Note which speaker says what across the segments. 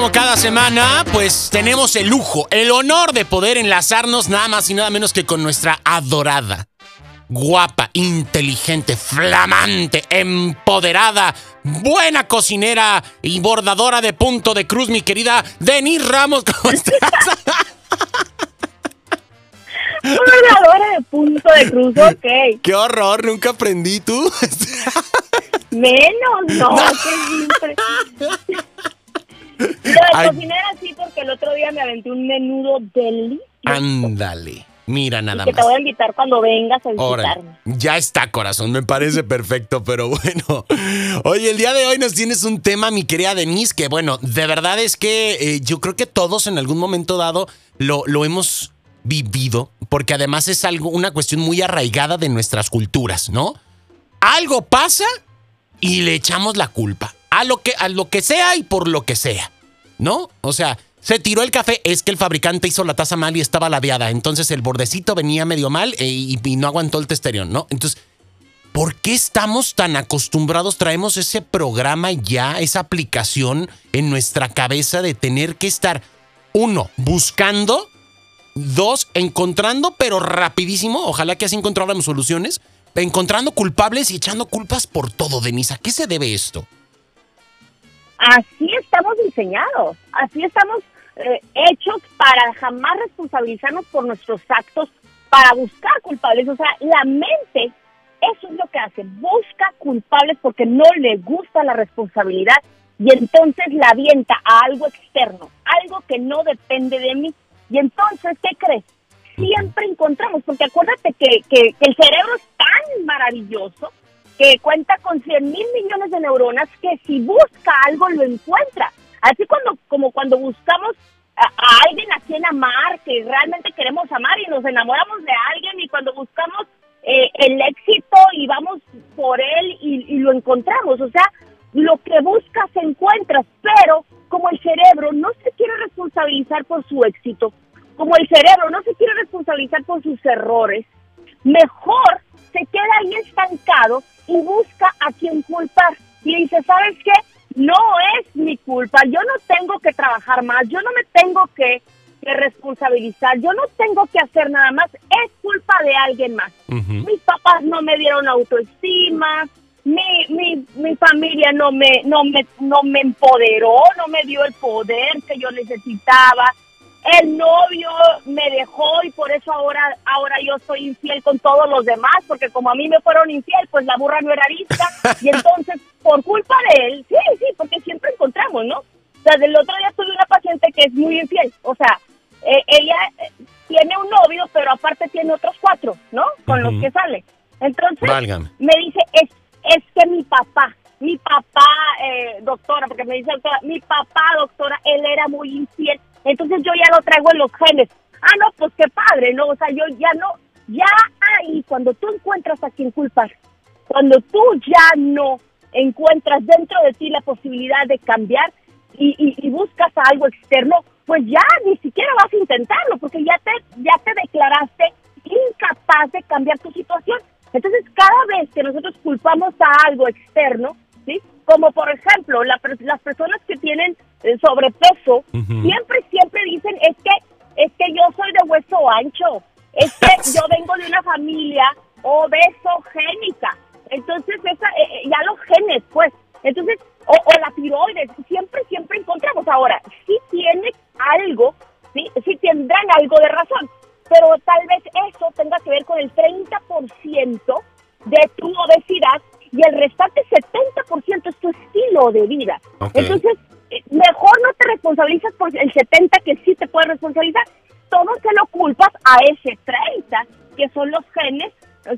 Speaker 1: como cada semana, pues tenemos el lujo, el honor de poder enlazarnos nada más y nada menos que con nuestra adorada, guapa, inteligente, flamante, empoderada, buena cocinera y bordadora de punto de cruz, mi querida Denis Ramos. ¿Cómo estás?
Speaker 2: Bordadora de punto de cruz, ok.
Speaker 1: Qué horror, nunca aprendí tú.
Speaker 2: Menos, no, qué simple. Lo de
Speaker 1: Ay.
Speaker 2: cocinera sí, porque el otro día me aventé un menudo delicioso.
Speaker 1: Ándale, mira nada
Speaker 2: que te voy a invitar cuando vengas a visitarme.
Speaker 1: Ya está, corazón, me parece perfecto, pero bueno. Oye, el día de hoy nos tienes un tema, mi querida Denise, que bueno, de verdad es que eh, yo creo que todos en algún momento dado lo, lo hemos vivido, porque además es algo, una cuestión muy arraigada de nuestras culturas, ¿no? Algo pasa y le echamos la culpa. A lo que, a lo que sea y por lo que sea. ¿No? O sea, se tiró el café, es que el fabricante hizo la taza mal y estaba ladeada. Entonces el bordecito venía medio mal eh, y, no aguantó el testerión, ¿no? Entonces, ¿por qué estamos tan acostumbrados? Traemos ese programa ya, esa aplicación en nuestra cabeza de tener que estar, uno, buscando, dos, encontrando, pero rapidísimo, ojalá que así encontráramos soluciones, encontrando culpables y echando culpas por todo, Denise. ¿A qué se debe esto?
Speaker 2: Así estamos diseñados, así estamos eh, hechos para jamás responsabilizarnos por nuestros actos, para buscar culpables. O sea, la mente, eso es lo que hace, busca culpables porque no le gusta la responsabilidad y entonces la avienta a algo externo, algo que no depende de mí. Y entonces, ¿qué crees? Siempre encontramos, porque acuérdate que, que- que el cerebro es tan maravilloso que cuenta con 100 mil millones de neuronas que si busca algo lo encuentra. Así cuando, como cuando buscamos a, alguien a quien amar, que realmente queremos amar y nos enamoramos de alguien y cuando buscamos eh, el éxito y vamos por él y, y lo encontramos. O sea, lo que buscas encuentras, pero como el cerebro no se quiere responsabilizar por su éxito, como el cerebro no se quiere responsabilizar por sus errores, mejor se queda ahí estancado y busca a quien culpar. Y dice, ¿sabes qué? No es mi culpa, yo no tengo que trabajar más, yo no me tengo que, que responsabilizar, yo no tengo que hacer nada más, es culpa de alguien más. Mis papás no me dieron autoestima, mi, mi, mi familia no me, no, me, no me empoderó, no me dio el poder que yo necesitaba. El novio me dejó y por eso ahora, ahora yo soy infiel con todos los demás, porque como a mí me fueron infiel, pues la burra no era lista. Y entonces, por culpa de él, sí, sí, porque siempre encontramos, ¿no? O sea, del otro día tuve una paciente que es muy infiel. O sea, eh, ella eh, tiene un novio, pero aparte tiene otros cuatro, ¿no? Con los que sale. Entonces,
Speaker 1: Válgame.
Speaker 2: me dice, es, es que mi papá, mi papá, eh, doctora, porque me dice doctora, mi papá, doctora, él era muy infiel, entonces yo ya lo traigo en los genes. Ah, no, pues qué padre, ¿no? O sea, yo ya no, ya ahí, cuando tú encuentras a quien culpar, cuando tú ya no encuentras dentro de ti la posibilidad de cambiar y, buscas a algo externo, pues ya ni siquiera vas a intentarlo, porque ya te, ya te declaraste incapaz de cambiar tu situación. Entonces, cada vez que nosotros culpamos a algo externo, ¿sí? Como por ejemplo, la las personas que tienen sobrepeso, siempre, siempre dicen, es que, es que yo soy de hueso ancho, es que yo vengo de una familia obesogénica. Entonces, esa, eh, eh, ya los genes, pues. Entonces, o, o la tiroides, siempre, siempre encontramos. Ahora, sí tiene algo, sí, sí tendrán algo de razón, pero tal vez eso tenga que ver con el 30% de tu obesidad y el restante 70% es tu estilo de vida. Entonces, mejor no te responsabilizas por el 70% que sí te puedes responsabilizar. Todo se lo culpas a ese 30%, que son los genes,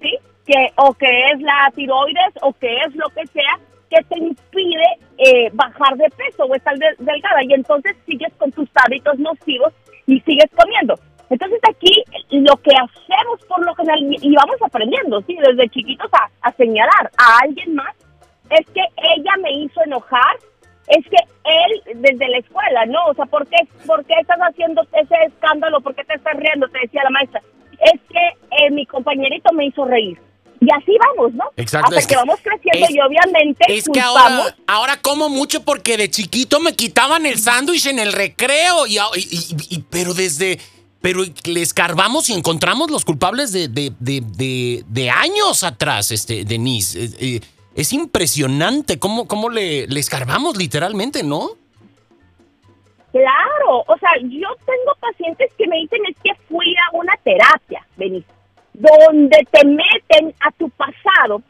Speaker 2: ¿sí? Que, o que es la tiroides, o que es lo que sea, que te impide eh, bajar de peso o estar de- delgada. Y entonces sigues con tus hábitos nocivos y sigues comiendo. Entonces aquí lo que hacemos por lo general, y vamos aprendiendo, ¿sí? Desde chiquitos a, a señalar a alguien más, es que ella me hizo enojar, es que él desde la escuela, ¿no? O sea, ¿por qué, por qué estás haciendo ese escándalo? ¿Por qué te estás riendo? Te decía la maestra. Es que eh, mi compañerito me hizo reír. y así vamos, ¿no?
Speaker 1: Exacto.
Speaker 2: Hasta que, vamos creciendo y obviamente
Speaker 1: es que ahora, ahora como mucho porque de chiquito me quitaban el sándwich en el recreo y, y, pero desde pero le escarbamos y encontramos los culpables de, de, de, de años atrás, este, Denise. Eh, eh, es impresionante cómo, cómo le, escarbamos literalmente, ¿no?
Speaker 2: Claro, o sea, yo tengo pacientes que me dicen es que fui a una terapia, Benito, donde te meten a tu pasado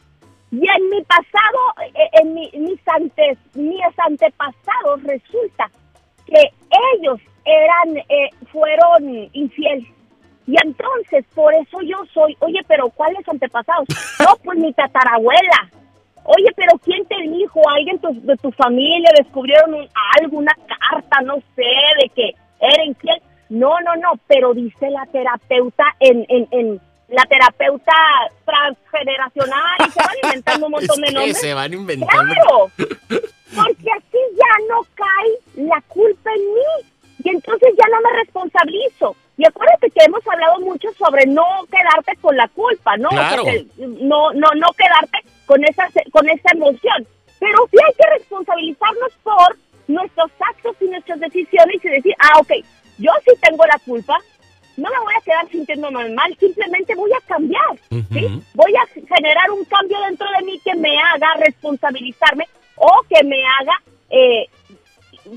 Speaker 2: y en mi pasado, eh, en mi, mis, antes, mis antepasados resulta que ellos eran, eh, fueron infieles. Y entonces, por eso yo soy, oye, pero ¿cuáles antepasados? No, pues mi tatarabuela. Oye, pero ¿quién te dijo? ¿Alguien de tu familia descubrieron algo, una carta, no sé, de que era infiel? No, no, no, pero dice la terapeuta en, en, en la terapeuta transgeneracional y se van inventando un montón de nombres.
Speaker 1: se van inventando.
Speaker 2: Claro, porque así ya no cae la culpa en mí y entonces ya no me responsabilizo. Y acuérdate que hemos hablado mucho sobre no quedarte con la culpa, ¿no? no, no, no quedarte con esa, con esa emoción. Pero sí hay que responsabilizarnos por nuestros actos y nuestras decisiones y decir, ah, ok, yo sí tengo la culpa, no me voy a quedar sintiéndome mal, simplemente voy a cambiar, ¿sí? Voy a generar un cambio dentro de mí que me haga responsabilizarme o que me haga eh,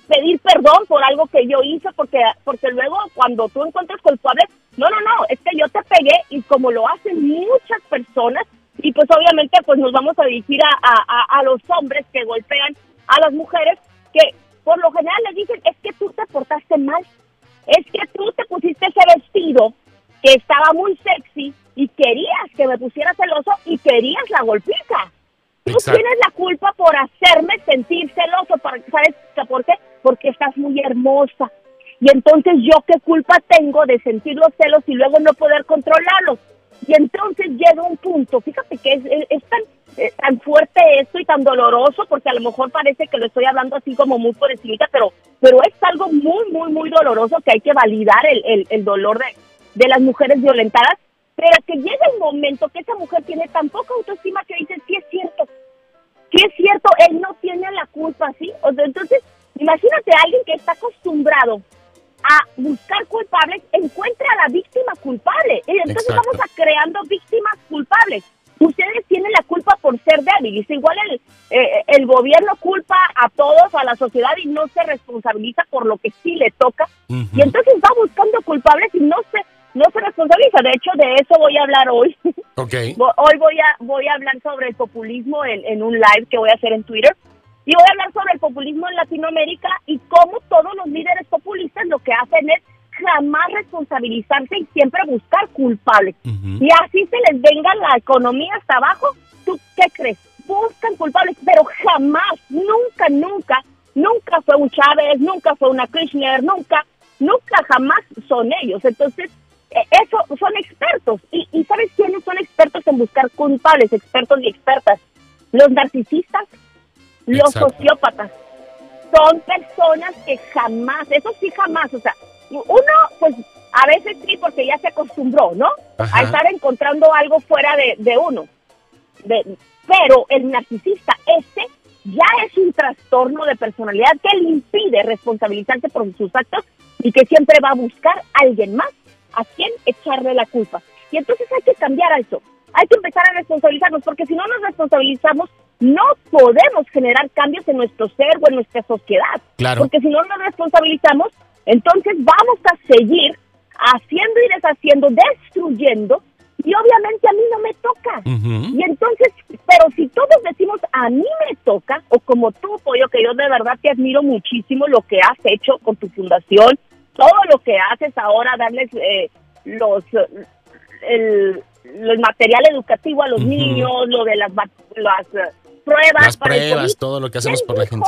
Speaker 2: pedir perdón por algo que yo hice, porque, porque luego cuando tú encuentras culpable, no, no, no, es que yo te pegué y como lo hacen muchas personas, y pues obviamente pues nos vamos a dirigir a, a, los hombres que golpean a las mujeres, que por lo general les dicen, es que tú te portaste mal, es que tú te pusiste ese vestido que estaba muy sexy y querías que me pusiera celoso y querías la golpiza. Tú tienes la culpa por hacerme sentir celoso, ¿sabes por qué? Porque estás muy hermosa. Y entonces yo qué culpa tengo de sentir los celos y luego no poder controlarlos. Y entonces llega un punto, fíjate que es, es, tan, eh, tan fuerte esto y tan doloroso, porque a lo mejor parece que lo estoy hablando así como muy por encima, pero, pero es algo muy, muy, muy doloroso que hay que validar el, el, dolor de, de las mujeres violentadas, pero que llega el momento que esa mujer tiene tan poca autoestima que dice, sí es cierto, sí es cierto, él no tiene la culpa, ¿sí? O sea, entonces, imagínate a alguien que está acostumbrado a buscar culpables, encuentra a la víctima culpable. Y entonces vamos a creando víctimas culpables. Ustedes tienen la culpa por ser débiles. Igual el, eh, el gobierno culpa a todos, a la sociedad y no se responsabiliza por lo que sí le toca. Y entonces va buscando culpables y no se, no se responsabiliza. De hecho, de eso voy a hablar hoy.
Speaker 1: Okay.
Speaker 2: hoy voy a, voy a hablar sobre el populismo en, en un live que voy a hacer en Twitter. Y voy a hablar sobre el populismo en Latinoamérica y cómo todos los líderes lo que hacen es jamás responsabilizarse y siempre buscar culpables. Y así se les venga la economía hasta abajo, ¿tú qué crees? Buscan culpables, pero jamás, nunca, nunca, nunca fue un Chávez, nunca fue una Kirchner, nunca, nunca jamás son ellos. Entonces, e, eso son expertos. ¿Y, ¿Y sabes quiénes son expertos en buscar culpables, expertos y expertas? Los narcisistas, los sociópatas son personas que jamás, eso sí jamás, o sea, uno pues a veces sí porque ya se acostumbró, ¿no? A estar encontrando algo fuera de, uno. pero el narcisista, este ya es un trastorno de personalidad que le impide responsabilizarse por sus actos y que siempre va a buscar a alguien más a quien echarle la culpa. Y entonces hay que cambiar eso. Hay que empezar a responsabilizarnos, porque si no nos responsabilizamos, no podemos generar cambios en nuestro ser o en nuestra sociedad.
Speaker 1: Claro.
Speaker 2: Porque si no nos responsabilizamos, entonces vamos a seguir haciendo y deshaciendo, destruyendo, y obviamente a mí no me toca. Y entonces, pero si todos decimos a mí me toca, o como tú, Pollo, que yo de verdad te admiro muchísimo lo que has hecho con tu fundación, todo lo que haces ahora, darles eh, los el, material educativo a los niños, lo de las, las pruebas.
Speaker 1: Las pruebas, todo lo que hacemos por la gente.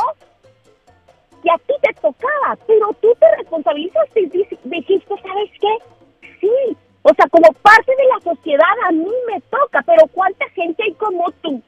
Speaker 2: Que a ti te tocaba, pero tú te responsabilizaste y dijiste, ¿sabes qué? Sí, o sea, como parte de la sociedad a mí me toca, pero ¿cuánta gente hay como tú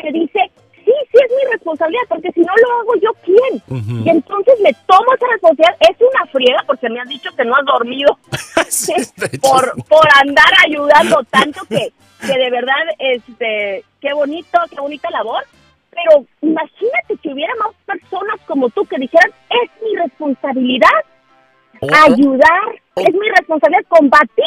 Speaker 2: que dice, sí, sí es mi responsabilidad, porque si no lo hago yo, ¿quién? Y entonces me tomo esa responsabilidad, es una friega, porque me han dicho que no has dormido por, por andar ayudando tanto que, que de verdad, este, qué bonito, qué bonita labor. Pero imagínate que hubiera más personas como tú que dijeran, es mi responsabilidad ayudar, es mi responsabilidad combatir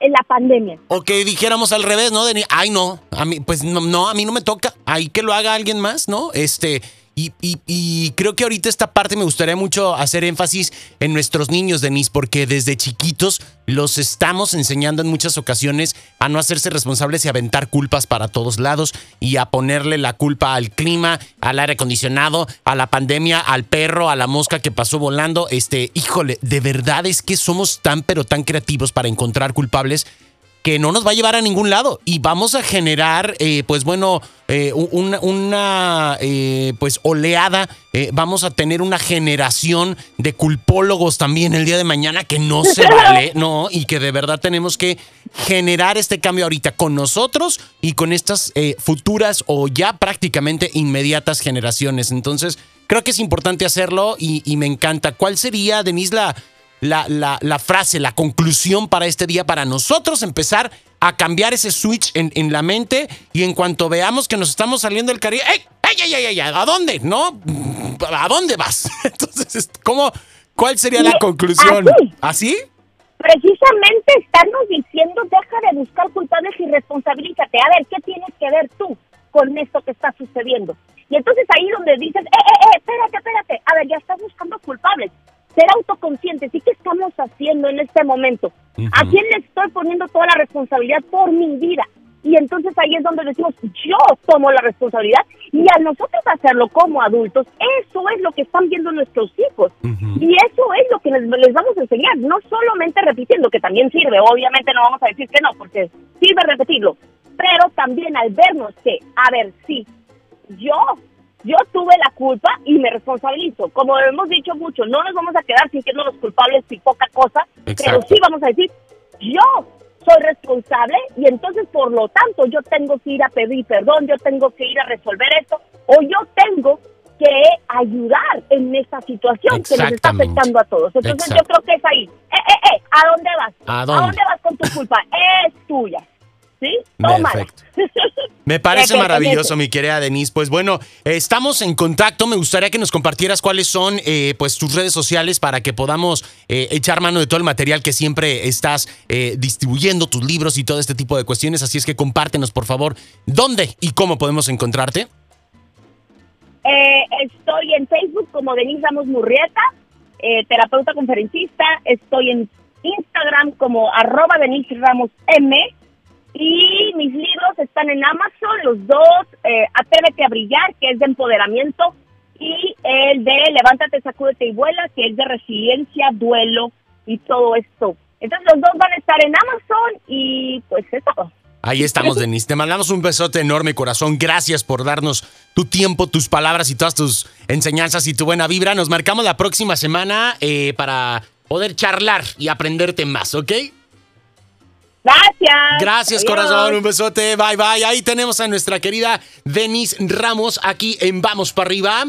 Speaker 2: el, la pandemia.
Speaker 1: O que dijéramos al revés, ¿no? De, ay, no, a mí, pues no, no, a mí no me toca, ahí que lo haga alguien más, ¿no? Este, y, creo que ahorita esta parte me gustaría mucho hacer énfasis en nuestros niños, Denise, porque desde chiquitos los estamos enseñando en muchas ocasiones a no hacerse responsables y aventar culpas para todos lados y a ponerle la culpa al clima, al aire acondicionado, a la pandemia, al perro, a la mosca que pasó volando. Este, híjole, de verdad es que somos tan pero tan creativos para encontrar culpables que no nos va a llevar a ningún lado y vamos a generar, eh, pues bueno, eh, una, eh, pues oleada, vamos a tener una generación de culpólogos también el día de mañana que no se vale, no, y que de verdad tenemos que generar este cambio ahorita con nosotros y con estas futuras o ya prácticamente inmediatas generaciones. Entonces, creo que es importante hacerlo y, y me encanta. ¿Cuál sería, Denise, la la, la, la, frase, la conclusión para este día, para nosotros empezar a cambiar ese switch en, en la mente y en cuanto veamos que nos estamos saliendo del Caribe, ¡ey! ¡ey, ey! ¿A dónde? ¿No? ¿A dónde vas? Entonces, ¿cómo, ¿cuál sería la conclusión?
Speaker 2: ¿Así? Precisamente estarnos diciendo, deja de buscar culpables y responsabilízate. A ver, ¿qué tienes que ver tú con esto que está sucediendo? Y entonces ahí donde dices, eh, eh, eh, espérate, espérate. A ver, ya estás buscando culpables ser autoconscientes. ¿Y qué estamos haciendo en este momento? ¿A quién le estoy poniendo toda la responsabilidad por mi vida? Y entonces ahí es donde decimos, yo tomo la responsabilidad y a nosotros hacerlo como adultos, eso es lo que están viendo nuestros hijos. Y eso es lo que les, les, vamos a enseñar, no solamente repitiendo, que también sirve, obviamente no vamos a decir que no, porque sirve repetirlo, pero también al vernos que, a ver, sí, yo yo tuve la culpa y me responsabilizo. Como hemos dicho mucho, no nos vamos a quedar sintiendo los culpables y poca cosa, pero sí vamos a decir, yo soy responsable y entonces por lo tanto yo tengo que ir a pedir perdón, yo tengo que ir a resolver esto o yo tengo que ayudar en esta situación que nos está afectando a todos. Entonces yo creo que es ahí. Eh, eh, eh, ¿a dónde vas? ¿A dónde vas con tu culpa? Es tuya. ¿Sí? Perfecto.
Speaker 1: Me parece maravilloso, mi querida Denise. Pues bueno, estamos en contacto. Me gustaría que nos compartieras cuáles son eh, pues tus redes sociales para que podamos eh, echar mano de todo el material que siempre estás eh, distribuyendo, tus libros y todo este tipo de cuestiones. Así es que compártenos, por favor, dónde y cómo podemos encontrarte.
Speaker 2: estoy en Facebook como Denise Ramos Murrieta, terapeuta conferencista. Estoy en Instagram como arroba Denise Ramos M y mis libros están en Amazon, los dos, eh, Atrévete a brillar, que es de empoderamiento, y el de Levántate, sacúdete y vuela, que es de resiliencia, duelo y todo esto. Entonces los dos van a estar en Amazon y pues eso.
Speaker 1: Ahí estamos, Denise. Te mandamos un besote enorme, corazón. Gracias por darnos tu tiempo, tus palabras y todas tus enseñanzas y tu buena vibra. Nos marcamos la próxima semana eh, para poder charlar y aprenderte más, ¿ok?
Speaker 2: Gracias.
Speaker 1: Gracias, corazón. Un besote. Bye, bye. Ahí tenemos a nuestra querida Denise Ramos aquí en Vamos para arriba.